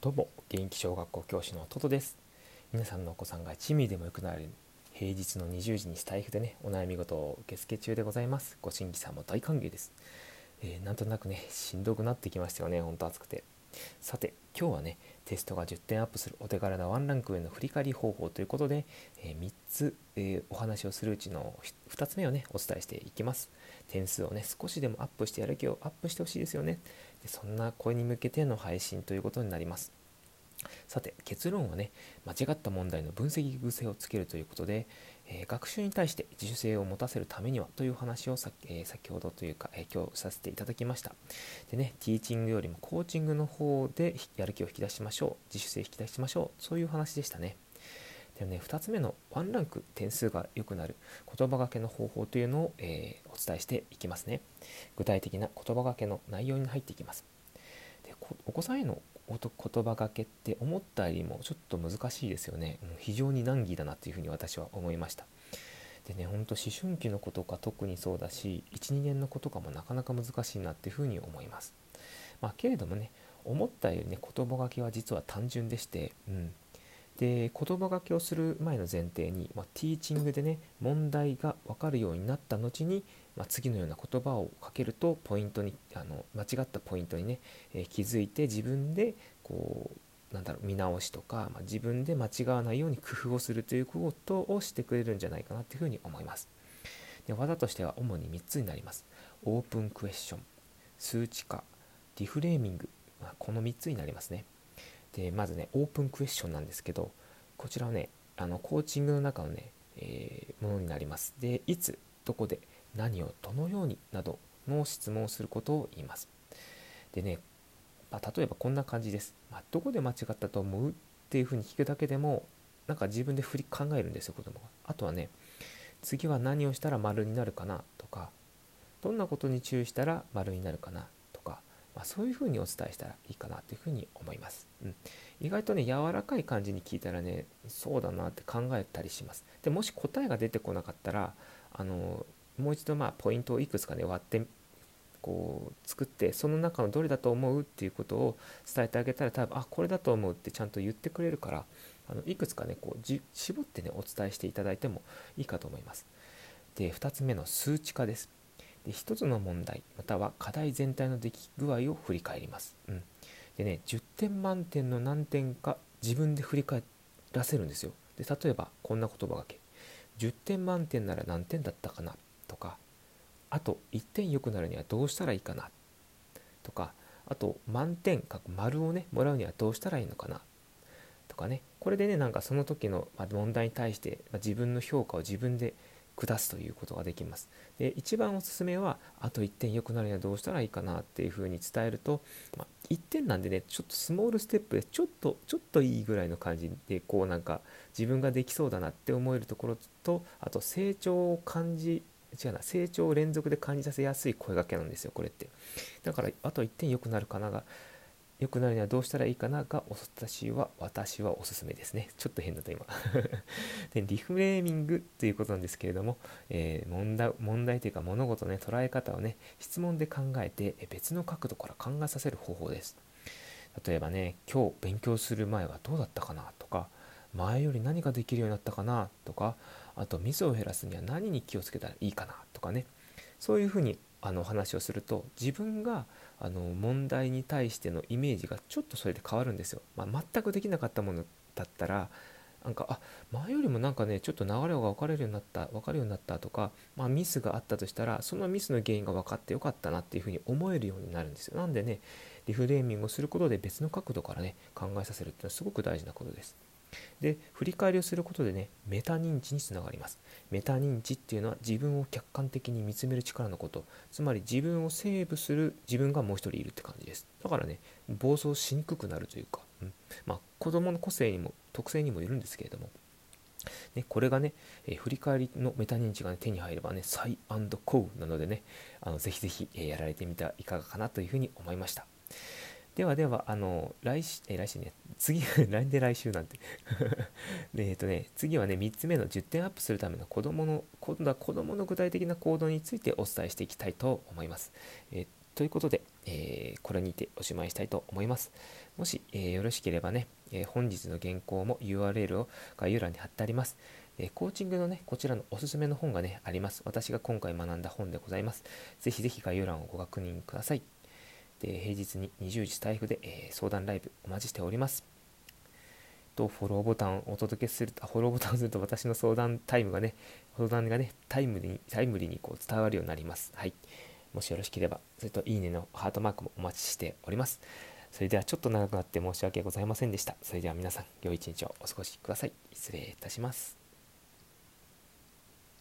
どうも元気小学校教師のトトです。皆さんのお子さんが1ミリでも良くなる平日の20時にスタイフでねお悩み事を受付中でございます。ご新規さんも大歓迎です、えー、なんとなくねしんどくなってきましたよねほんと暑くて。さて今日はねテストが10点アップするお手軽なワンランク上の振り返り方法ということで、えー、3つ、えー、お話をするうちの2つ目をねお伝えしていきます。点数をね少しでもアップしてやる気をアップしてほしいですよね。でそんな声に向けての配信ということになります。さて結論はね間違った問題の分析癖をつけるということで、えー、学習に対して自主性を持たせるためにはという話をさ、えー、先ほどというか、えー、今日させていただきました。でねティーチングよりもコーチングの方でやる気を引き出しましょう。自主性引き出しましょう。そういう話でしたね。でね2つ目のワンランク点数が良くなる言葉がけの方法というのを、えお伝えしていきますね。具体的な言葉がけの内容に入っていきます。お子さんへの言葉がけって思ったよりもちょっと難しいですよね、うん、非常に難儀だなっていうふうに私は思いました。でねほんと思春期の子とか特にそうだし12年の子とかもなかなか難しいなっていうふうに思います。まあけれどもね思ったよりね言葉がけは実は単純でして、うん、で言葉がけをする前の前提に、まあ、ティーチングでね問題が分かるようになった後に、まあ、次のような言葉をかけるとポイントにあの間違ったポイントにね、えー、気づいて自分でこうなんだろう見直しとか、まあ、自分で間違わないように工夫をするということをしてくれるんじゃないかなというふうに思います。で技としては主に3つになります。オープンクエスチョン、数値化、リフレーミング、まあ、この3つになりますね。でまずねオープンクエスチョンなんですけどこちらはねあのコーチングの中のね、えー、ものになります。でいつどこで何をどのようになどの質問をすることを言います。でね、まあ、例えばこんな感じです、まあ、どこで間違ったと思う？っていうふうに聞くだけでもなんか自分で振り考えるんですよ子供が。あとはね次は何をしたら丸になるかな？とかどんなことに注意したら丸になるかな？まあ、そういうふうにお伝えしたらいいかなというふうに思います、うん、意外とね柔らかい感じに聞いたらねそうだなって考えたりします。でもし答えが出てこなかったらあのもう一度まあポイントをいくつかね割ってこう作ってその中のどれだと思うっていうことを伝えてあげたら多分あこれだと思うってちゃんと言ってくれるからあのいくつかねこうじ絞ってねお伝えしていただいてもいいかと思います。で2つ目の数値化です。で1つの問題または課題全体の出来具合を振り返ります、うん、でね10点満点の何点か自分で振り返らせるんですよ。で例えばこんな言葉がけ。10点満点なら何点だったかな？とかあと1点良くなるにはどうしたらいいかな？とかあと満点か丸をねもらうにはどうしたらいいのかな？とかね。これでねなんかその時の問題に対して自分の評価を自分で下すということができます。で一番おすすめはあと1点良くなるにはどうしたらいいかなっていうふうに伝えると、まあ、1点なんでねちょっとスモールステップでちょっとちょっといいぐらいの感じでこうなんか自分ができそうだなって思えるところとあと成長を感じ違うな成長を連続で感じさせやすい声がけなんですよこれってだからあと1点良くなるかなが良くなるにはどうしたらいいかなが私は私はおすすめですね。ちょっと変だった今 で。リフレーミングということなんですけれども、えー、問題問題というか物事の、ね、捉え方をね質問で考えて別の角度から考えさせる方法です。例えばね今日勉強する前はどうだったかなとか前より何ができるようになったかなとかあとミスを減らすには何に気をつけたらいいかなとかねそういうふうにあの話をすると自分があの問題に対してのイメージがちょっとそれで変わるんですよ。まあ、全くできなかったものだったらなんかあ前よりもなんかねちょっと流れが分かれるようになった分かるようになったとか、まあ、ミスがあったとしたらそのミスの原因が分かってよかったなっていうふうに思えるようになるんですよなんでねリフレーミングをすることで別の角度からね考えさせるっていうのはすごく大事なことですで振り返りをすることでねメタ認知につながります。メタ認知っていうのは自分を客観的に見つめる力のこと。つまり自分をセーブする自分がもう一人いるって感じです。だからね暴走しにくくなるというか、うん、まあ子供の個性にも特性にもよるんですけれども。ね、これがね、えー、振り返りのメタ認知が、ね、手に入ればね、サイコーなのでね、あのぜひぜひ、えー、やられてみてはいかがかなというふうに思いました。ではでは、あの、来週、え来週ね、次、なんで来週なんて えっとね、次はね、3つ目の10点アップするための子供の、今度は子供の具体的な行動についてお伝えしていきたいと思います。えということで、えー、これにておしまいしたいと思います。もし、えー、よろしければね、え本日の原稿も URL を概要欄に貼ってあります。えコーチングのね、こちらのおすすめの本がね、あります。私が今回学んだ本でございます。ぜひぜひ概要欄をご確認ください。で平日に20時スタイフで、え相談ライブお待ちしております。とフォローボタンをお届けすると、フォローボタンをすると私の相談タイムがね、相談がね、タイムリーにタイムリーにこう伝わるようになります。はい。もしよろしければ、それといいねのハートマークもお待ちしております。それではちょっと長くなって申し訳ございませんでした。それでは皆さん、良い一日をお過ごしください。失礼いたします。